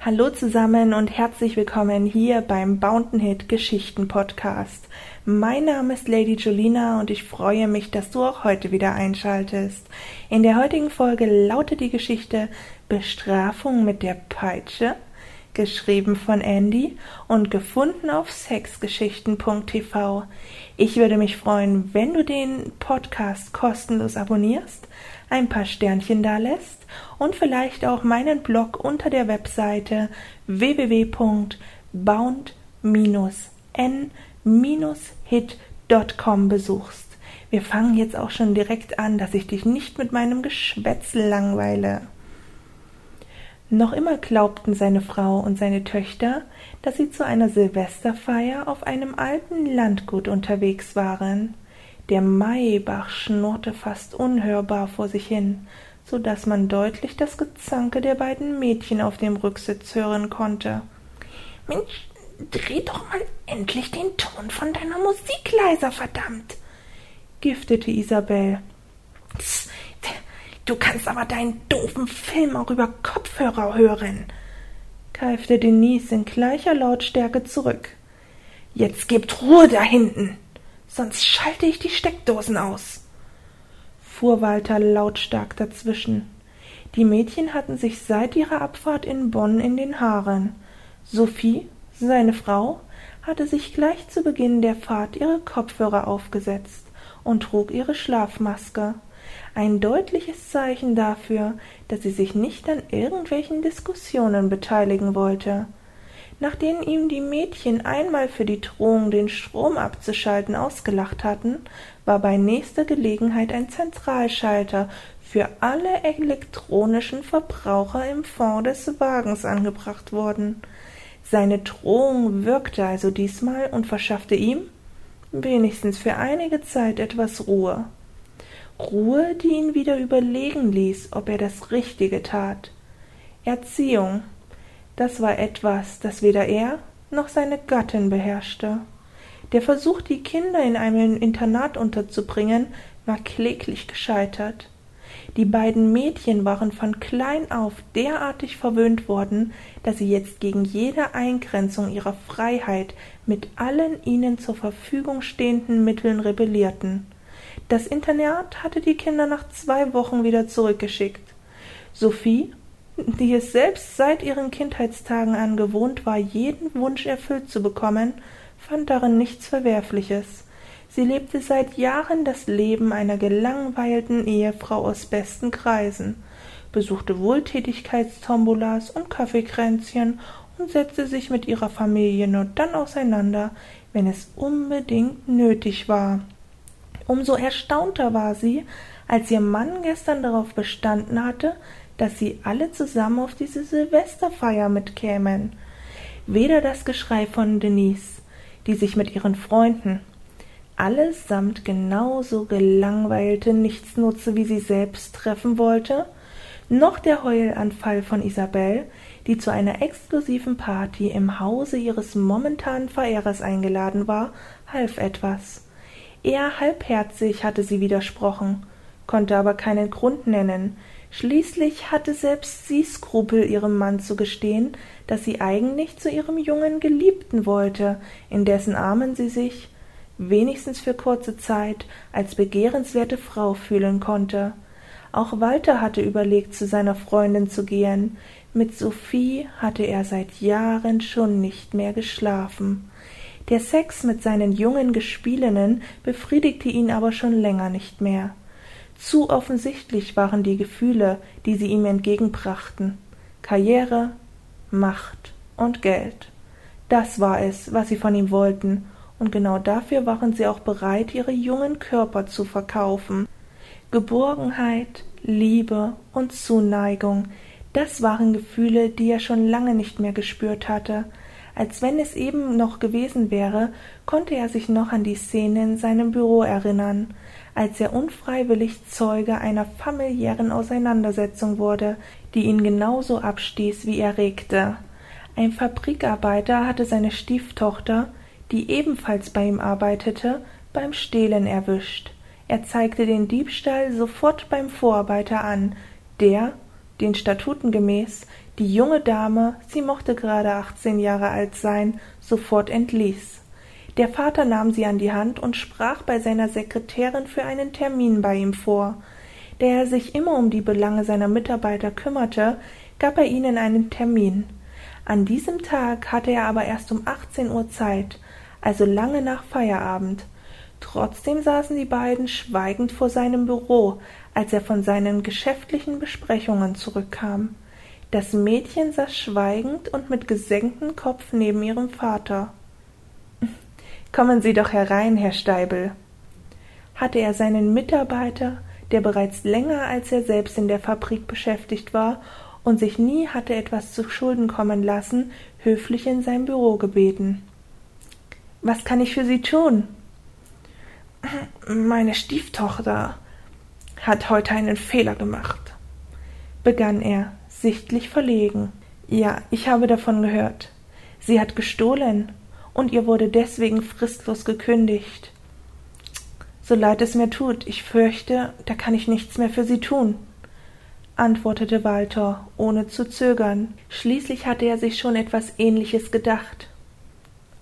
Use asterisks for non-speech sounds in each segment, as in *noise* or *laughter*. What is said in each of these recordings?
Hallo zusammen und herzlich willkommen hier beim Bountain Hit Geschichten Podcast. Mein Name ist Lady Julina und ich freue mich, dass du auch heute wieder einschaltest. In der heutigen Folge lautet die Geschichte Bestrafung mit der Peitsche geschrieben von Andy und gefunden auf sexgeschichten.tv. Ich würde mich freuen, wenn du den Podcast kostenlos abonnierst, ein paar Sternchen da lässt und vielleicht auch meinen Blog unter der Webseite www.bound-n-hit.com besuchst. Wir fangen jetzt auch schon direkt an, dass ich dich nicht mit meinem Geschwätzel langweile. Noch immer glaubten seine Frau und seine Töchter, dass sie zu einer Silvesterfeier auf einem alten Landgut unterwegs waren. Der Maibach schnurrte fast unhörbar vor sich hin, so dass man deutlich das Gezanke der beiden Mädchen auf dem Rücksitz hören konnte. Mensch, dreh doch mal endlich den Ton von deiner Musik leiser, verdammt! giftete Isabel. Du kannst aber deinen doofen Film auch über Kopfhörer hören, keifte Denise in gleicher Lautstärke zurück. Jetzt gebt Ruhe da hinten, sonst schalte ich die Steckdosen aus, fuhr Walter lautstark dazwischen. Die Mädchen hatten sich seit ihrer Abfahrt in Bonn in den Haaren. Sophie, seine Frau, hatte sich gleich zu Beginn der Fahrt ihre Kopfhörer aufgesetzt und trug ihre Schlafmaske ein deutliches Zeichen dafür, dass sie sich nicht an irgendwelchen Diskussionen beteiligen wollte. Nachdem ihm die Mädchen einmal für die Drohung, den Strom abzuschalten, ausgelacht hatten, war bei nächster Gelegenheit ein Zentralschalter für alle elektronischen Verbraucher im Fond des Wagens angebracht worden. Seine Drohung wirkte also diesmal und verschaffte ihm, wenigstens für einige Zeit, etwas Ruhe. Ruhe, die ihn wieder überlegen ließ, ob er das Richtige tat. Erziehung, das war etwas, das weder er noch seine Gattin beherrschte. Der Versuch, die Kinder in einem Internat unterzubringen, war kläglich gescheitert. Die beiden Mädchen waren von klein auf derartig verwöhnt worden, dass sie jetzt gegen jede Eingrenzung ihrer Freiheit mit allen ihnen zur Verfügung stehenden Mitteln rebellierten. Das Internat hatte die Kinder nach zwei Wochen wieder zurückgeschickt. Sophie, die es selbst seit ihren Kindheitstagen an gewohnt war, jeden Wunsch erfüllt zu bekommen, fand darin nichts Verwerfliches. Sie lebte seit Jahren das Leben einer gelangweilten Ehefrau aus besten Kreisen, besuchte Wohltätigkeitstombolas und Kaffeekränzchen und setzte sich mit ihrer Familie nur dann auseinander, wenn es unbedingt nötig war. Umso erstaunter war sie, als ihr Mann gestern darauf bestanden hatte, dass sie alle zusammen auf diese Silvesterfeier mitkämen. Weder das Geschrei von Denise, die sich mit ihren Freunden, allesamt genauso gelangweilte Nichtsnutze wie sie selbst treffen wollte, noch der Heulanfall von Isabel, die zu einer exklusiven Party im Hause ihres momentanen Verehrers eingeladen war, half etwas. Eher halbherzig hatte sie widersprochen, konnte aber keinen Grund nennen. Schließlich hatte selbst sie Skrupel, ihrem Mann zu gestehen, dass sie eigentlich zu ihrem jungen Geliebten wollte, in dessen Armen sie sich, wenigstens für kurze Zeit, als begehrenswerte Frau fühlen konnte. Auch Walter hatte überlegt, zu seiner Freundin zu gehen. Mit Sophie hatte er seit Jahren schon nicht mehr geschlafen. Der Sex mit seinen jungen Gespielinnen befriedigte ihn aber schon länger nicht mehr. Zu offensichtlich waren die Gefühle, die sie ihm entgegenbrachten. Karriere, Macht und Geld. Das war es, was sie von ihm wollten, und genau dafür waren sie auch bereit, ihre jungen Körper zu verkaufen. Geborgenheit, Liebe und Zuneigung, das waren Gefühle, die er schon lange nicht mehr gespürt hatte, als wenn es eben noch gewesen wäre, konnte er sich noch an die Szene in seinem Büro erinnern, als er unfreiwillig Zeuge einer familiären Auseinandersetzung wurde, die ihn genauso abstieß wie erregte. Ein Fabrikarbeiter hatte seine Stieftochter, die ebenfalls bei ihm arbeitete, beim Stehlen erwischt. Er zeigte den Diebstahl sofort beim Vorarbeiter an, der, den Statuten gemäß, die junge Dame, sie mochte gerade achtzehn Jahre alt sein, sofort entließ. Der Vater nahm sie an die Hand und sprach bei seiner Sekretärin für einen Termin bei ihm vor. Da er sich immer um die Belange seiner Mitarbeiter kümmerte, gab er ihnen einen Termin. An diesem Tag hatte er aber erst um achtzehn Uhr Zeit, also lange nach Feierabend. Trotzdem saßen die beiden schweigend vor seinem Büro, als er von seinen geschäftlichen Besprechungen zurückkam. Das Mädchen saß schweigend und mit gesenktem Kopf neben ihrem Vater. *laughs* Kommen Sie doch herein, Herr Steibel. Hatte er seinen Mitarbeiter, der bereits länger als er selbst in der Fabrik beschäftigt war und sich nie hatte etwas zu Schulden kommen lassen, höflich in sein Büro gebeten. Was kann ich für Sie tun? *clears throat* Meine Stieftochter hat heute einen Fehler gemacht, begann er, sichtlich verlegen. Ja, ich habe davon gehört. Sie hat gestohlen, und ihr wurde deswegen fristlos gekündigt. So leid es mir tut, ich fürchte, da kann ich nichts mehr für Sie tun, antwortete Walter, ohne zu zögern. Schließlich hatte er sich schon etwas Ähnliches gedacht.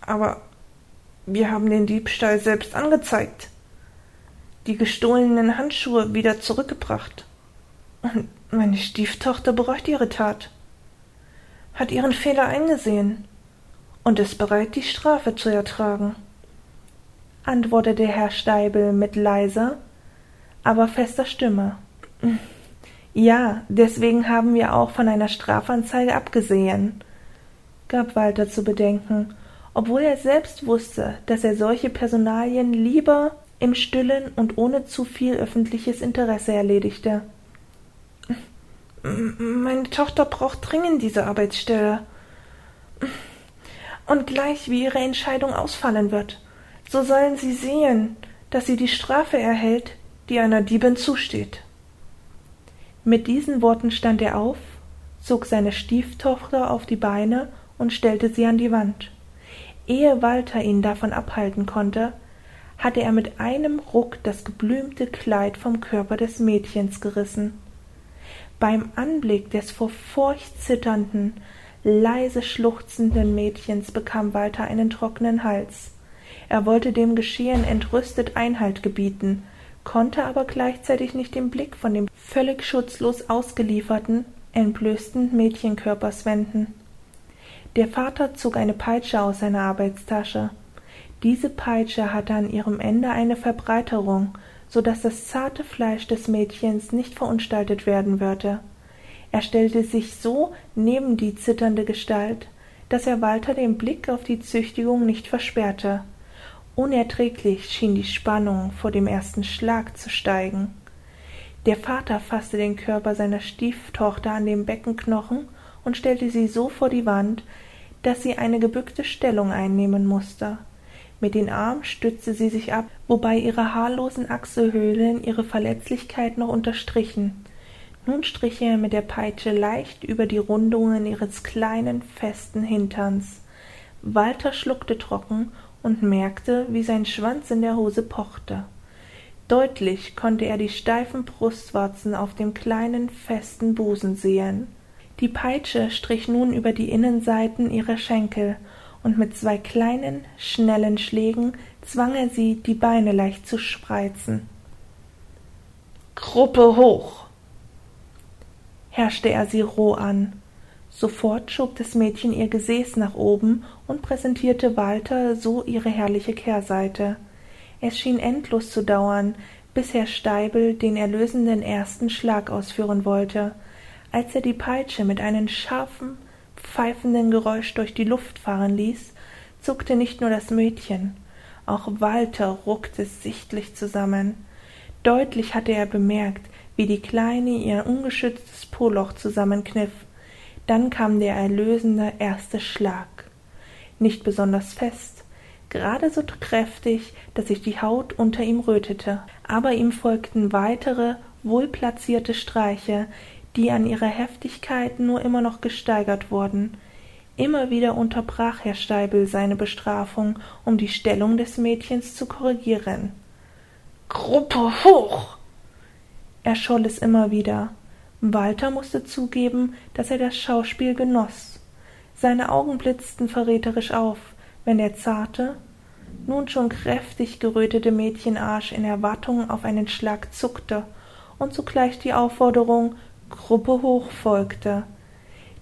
Aber wir haben den Diebstahl selbst angezeigt, die gestohlenen Handschuhe wieder zurückgebracht. Und meine Stieftochter bereut ihre Tat, hat ihren Fehler eingesehen und ist bereit, die Strafe zu ertragen, antwortete Herr Steibel mit leiser, aber fester Stimme. Ja, deswegen haben wir auch von einer Strafanzeige abgesehen, gab Walter zu bedenken, obwohl er selbst wusste, dass er solche Personalien lieber im stillen und ohne zu viel öffentliches Interesse erledigte. Meine Tochter braucht dringend diese Arbeitsstelle. Und gleich wie ihre Entscheidung ausfallen wird, so sollen sie sehen, dass sie die Strafe erhält, die einer Diebin zusteht. Mit diesen Worten stand er auf, zog seine Stieftochter auf die Beine und stellte sie an die Wand. Ehe Walter ihn davon abhalten konnte, hatte er mit einem Ruck das geblümte Kleid vom Körper des Mädchens gerissen. Beim Anblick des vor Furcht zitternden, leise schluchzenden Mädchens bekam Walter einen trockenen Hals. Er wollte dem Geschehen entrüstet Einhalt gebieten, konnte aber gleichzeitig nicht den Blick von dem völlig schutzlos ausgelieferten, entblößten Mädchenkörpers wenden. Der Vater zog eine Peitsche aus seiner Arbeitstasche. Diese Peitsche hatte an ihrem Ende eine Verbreiterung, so dass das zarte Fleisch des Mädchens nicht verunstaltet werden würde. Er stellte sich so neben die zitternde Gestalt, dass er Walter den Blick auf die Züchtigung nicht versperrte. Unerträglich schien die Spannung vor dem ersten Schlag zu steigen. Der Vater fasste den Körper seiner Stieftochter an dem Beckenknochen und stellte sie so vor die Wand, dass sie eine gebückte Stellung einnehmen musste. Mit den Armen stützte sie sich ab, wobei ihre haarlosen Achselhöhlen ihre Verletzlichkeit noch unterstrichen. Nun strich er mit der Peitsche leicht über die Rundungen ihres kleinen, festen Hinterns. Walter schluckte trocken und merkte, wie sein Schwanz in der Hose pochte. Deutlich konnte er die steifen Brustwarzen auf dem kleinen, festen Busen sehen. Die Peitsche strich nun über die Innenseiten ihrer Schenkel und mit zwei kleinen, schnellen Schlägen zwang er sie, die Beine leicht zu spreizen. Gruppe hoch! herrschte er sie roh an. Sofort schob das Mädchen ihr Gesäß nach oben und präsentierte Walter so ihre herrliche Kehrseite. Es schien endlos zu dauern, bis Herr Steibel den erlösenden ersten Schlag ausführen wollte. Als er die Peitsche mit einem scharfen, pfeifenden Geräusch durch die Luft fahren ließ, zuckte nicht nur das Mädchen, auch Walter ruckte sichtlich zusammen. Deutlich hatte er bemerkt, wie die Kleine ihr ungeschütztes Poloch zusammenkniff. Dann kam der erlösende erste Schlag. Nicht besonders fest, gerade so kräftig, dass sich die Haut unter ihm rötete, aber ihm folgten weitere, wohlplatzierte Streiche, die an ihrer Heftigkeit nur immer noch gesteigert wurden. Immer wieder unterbrach Herr Steibel seine Bestrafung, um die Stellung des Mädchens zu korrigieren. Gruppe hoch! erscholl es immer wieder. Walter musste zugeben, dass er das Schauspiel genoss. Seine Augen blitzten verräterisch auf, wenn der zarte, nun schon kräftig gerötete Mädchenarsch in Erwartung auf einen Schlag zuckte und zugleich die Aufforderung Gruppe hoch folgte.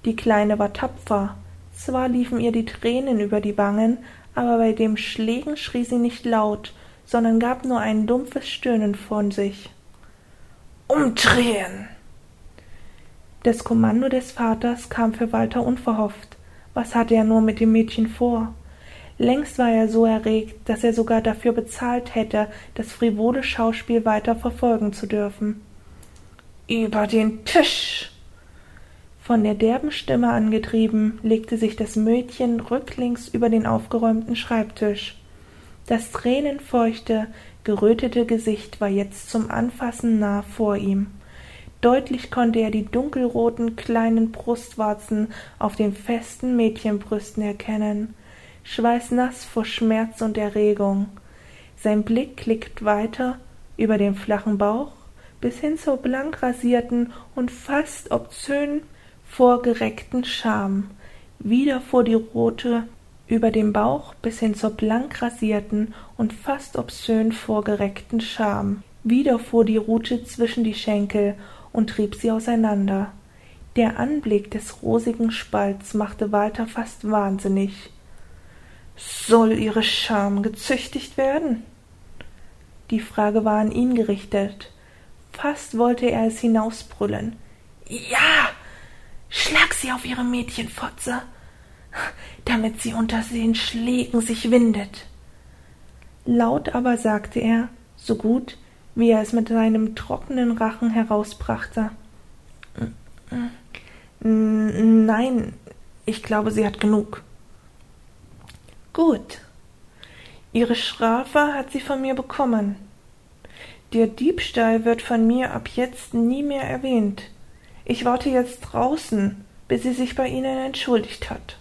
Die Kleine war tapfer, zwar liefen ihr die Tränen über die Wangen, aber bei dem Schlägen schrie sie nicht laut, sondern gab nur ein dumpfes Stöhnen von sich. Umdrehen! Das Kommando des Vaters kam für Walter unverhofft. Was hatte er nur mit dem Mädchen vor? Längst war er so erregt, dass er sogar dafür bezahlt hätte, das frivole Schauspiel weiter verfolgen zu dürfen. Über den Tisch! Von der derben Stimme angetrieben, legte sich das Mädchen rücklings über den aufgeräumten Schreibtisch. Das tränenfeuchte, gerötete Gesicht war jetzt zum Anfassen nah vor ihm. Deutlich konnte er die dunkelroten kleinen Brustwarzen auf den festen Mädchenbrüsten erkennen, schweißnass vor Schmerz und Erregung. Sein Blick klickt weiter über den flachen Bauch bis hin zur blank rasierten und fast obszön vorgereckten Scham, wieder vor die rote über dem Bauch bis hin zur blank rasierten und fast obszön vorgereckten Scham, wieder vor die Rute zwischen die Schenkel und trieb sie auseinander. Der Anblick des rosigen Spalts machte Walter fast wahnsinnig. Soll ihre Scham gezüchtigt werden? Die Frage war an ihn gerichtet. Fast wollte er es hinausbrüllen. Ja, Schlag sie auf ihre Mädchenfotze, damit sie unter den Schlägen sich windet. Laut aber sagte er, so gut, wie er es mit seinem trockenen Rachen herausbrachte. Nein, ich glaube, sie hat genug. Gut. Ihre Strafe hat sie von mir bekommen. Der Diebstahl wird von mir ab jetzt nie mehr erwähnt. Ich warte jetzt draußen, bis sie sich bei Ihnen entschuldigt hat.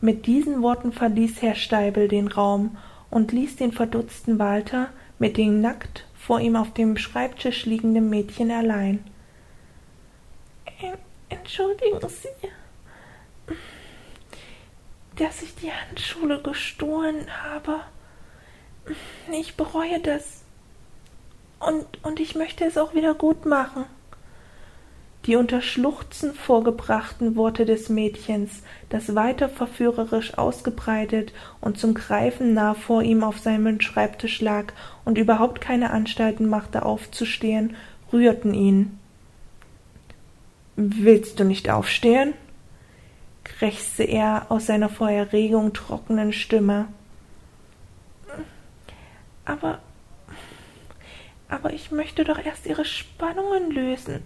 Mit diesen Worten verließ Herr Steibel den Raum und ließ den verdutzten Walter mit dem nackt vor ihm auf dem Schreibtisch liegenden Mädchen allein. Entschuldigen Sie, dass ich die Handschule gestohlen habe. Ich bereue das. Und, und ich möchte es auch wieder gut machen die unter Schluchzen vorgebrachten Worte des Mädchens, das weiter verführerisch ausgebreitet und zum Greifen nah vor ihm auf seinem Schreibtisch lag und überhaupt keine Anstalten machte aufzustehen, rührten ihn. Willst du nicht aufstehen? krächzte er aus seiner vor Erregung trockenen Stimme. Aber aber ich möchte doch erst ihre Spannungen lösen.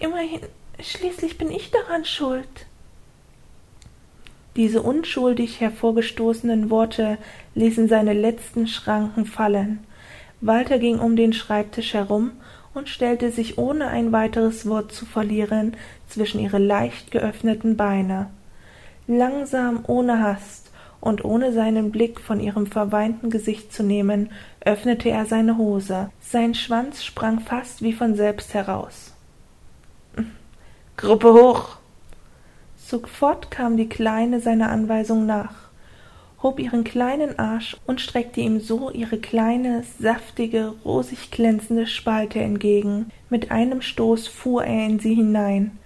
Immerhin, schließlich bin ich daran schuld. Diese unschuldig hervorgestoßenen Worte ließen seine letzten Schranken fallen. Walter ging um den Schreibtisch herum und stellte sich ohne ein weiteres Wort zu verlieren zwischen ihre leicht geöffneten Beine. Langsam, ohne Hast und ohne seinen Blick von ihrem verweinten Gesicht zu nehmen, öffnete er seine Hose. Sein Schwanz sprang fast wie von selbst heraus. *laughs* Gruppe hoch! Sofort kam die Kleine seiner Anweisung nach, hob ihren kleinen Arsch und streckte ihm so ihre kleine, saftige, rosig glänzende Spalte entgegen. Mit einem Stoß fuhr er in sie hinein.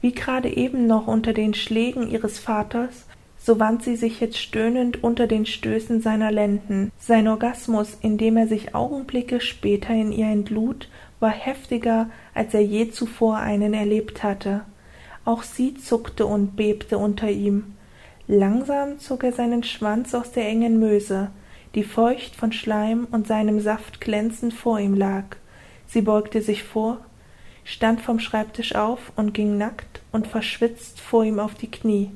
Wie gerade eben noch unter den Schlägen ihres Vaters, so wand sie sich jetzt stöhnend unter den Stößen seiner Lenden. Sein Orgasmus, indem er sich Augenblicke später in ihr entlud, war heftiger, als er je zuvor einen erlebt hatte. Auch sie zuckte und bebte unter ihm. Langsam zog er seinen Schwanz aus der engen Möse, die feucht von Schleim und seinem Saft glänzend vor ihm lag. Sie beugte sich vor, stand vom Schreibtisch auf und ging nackt und verschwitzt vor ihm auf die Knie.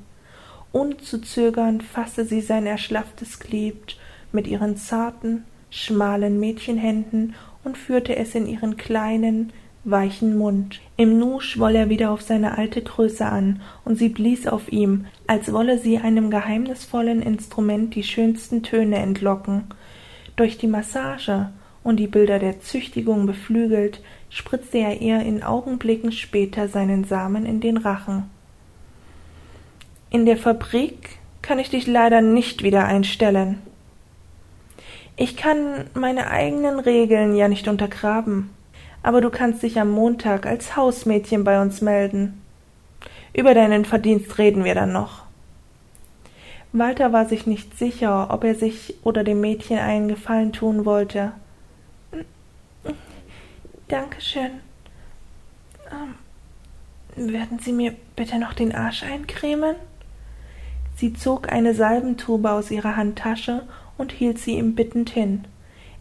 Ohne zu zögern fasste sie sein erschlafftes Glied mit ihren zarten, schmalen Mädchenhänden und führte es in ihren kleinen, weichen Mund. Im Nu schwoll er wieder auf seine alte Größe an, und sie blies auf ihm, als wolle sie einem geheimnisvollen Instrument die schönsten Töne entlocken. Durch die Massage und die Bilder der Züchtigung beflügelt, spritzte er ihr in Augenblicken später seinen Samen in den Rachen. In der Fabrik kann ich dich leider nicht wieder einstellen. Ich kann meine eigenen Regeln ja nicht untergraben, aber du kannst dich am Montag als Hausmädchen bei uns melden. Über deinen Verdienst reden wir dann noch. Walter war sich nicht sicher, ob er sich oder dem Mädchen einen Gefallen tun wollte. Dankeschön. Ähm, werden Sie mir bitte noch den Arsch eincremen? Sie zog eine Salbentube aus ihrer Handtasche und hielt sie ihm bittend hin.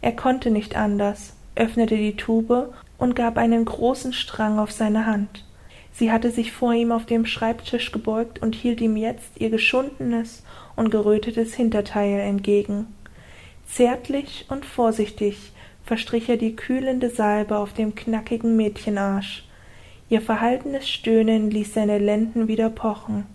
Er konnte nicht anders, öffnete die Tube und gab einen großen Strang auf seine Hand. Sie hatte sich vor ihm auf dem Schreibtisch gebeugt und hielt ihm jetzt ihr geschundenes und gerötetes Hinterteil entgegen. Zärtlich und vorsichtig verstrich er die kühlende Salbe auf dem knackigen Mädchenarsch. Ihr verhaltenes Stöhnen ließ seine Lenden wieder pochen.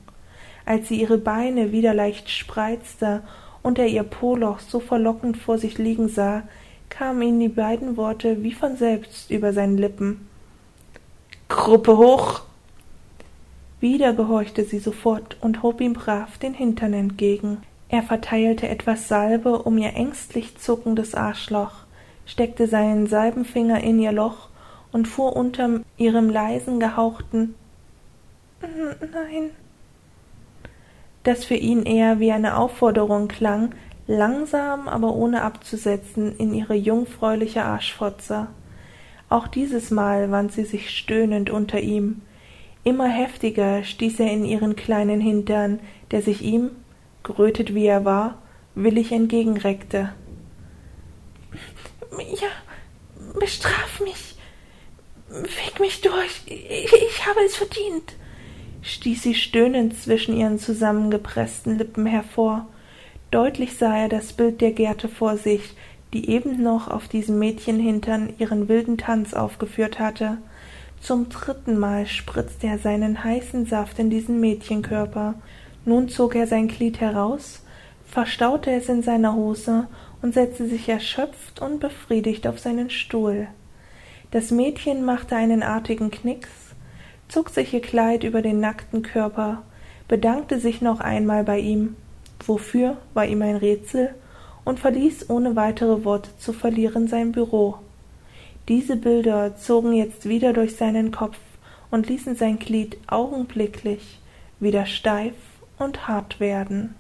Als sie ihre Beine wieder leicht spreizte und er ihr Poloch so verlockend vor sich liegen sah, kamen ihm die beiden Worte wie von selbst über seine Lippen. Gruppe hoch! Wieder gehorchte sie sofort und hob ihm brav den Hintern entgegen. Er verteilte etwas Salbe um ihr ängstlich zuckendes Arschloch, steckte seinen Salbenfinger in ihr Loch und fuhr unter ihrem leisen gehauchten Nein, das für ihn eher wie eine Aufforderung klang, langsam, aber ohne abzusetzen, in ihre jungfräuliche Arschfotze. Auch dieses Mal wand sie sich stöhnend unter ihm, Immer heftiger stieß er in ihren kleinen Hintern, der sich ihm, gerötet wie er war, willig entgegenreckte. Ja, bestraf mich. Fick mich durch. Ich, ich habe es verdient, stieß sie stöhnend zwischen ihren zusammengepressten Lippen hervor. Deutlich sah er das Bild der Gerte vor sich, die eben noch auf diesem Mädchenhintern ihren wilden Tanz aufgeführt hatte. Zum dritten Mal spritzte er seinen heißen Saft in diesen Mädchenkörper. Nun zog er sein Glied heraus, verstaute es in seiner Hose und setzte sich erschöpft und befriedigt auf seinen Stuhl. Das Mädchen machte einen artigen Knicks, zog sich ihr Kleid über den nackten Körper, bedankte sich noch einmal bei ihm, wofür war ihm ein Rätsel, und verließ ohne weitere Worte zu verlieren sein Büro. Diese Bilder zogen jetzt wieder durch seinen Kopf und ließen sein Glied augenblicklich wieder steif und hart werden.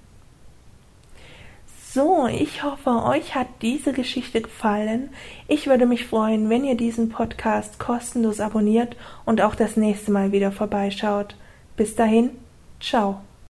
So, ich hoffe, euch hat diese Geschichte gefallen. Ich würde mich freuen, wenn ihr diesen Podcast kostenlos abonniert und auch das nächste Mal wieder vorbeischaut. Bis dahin, ciao.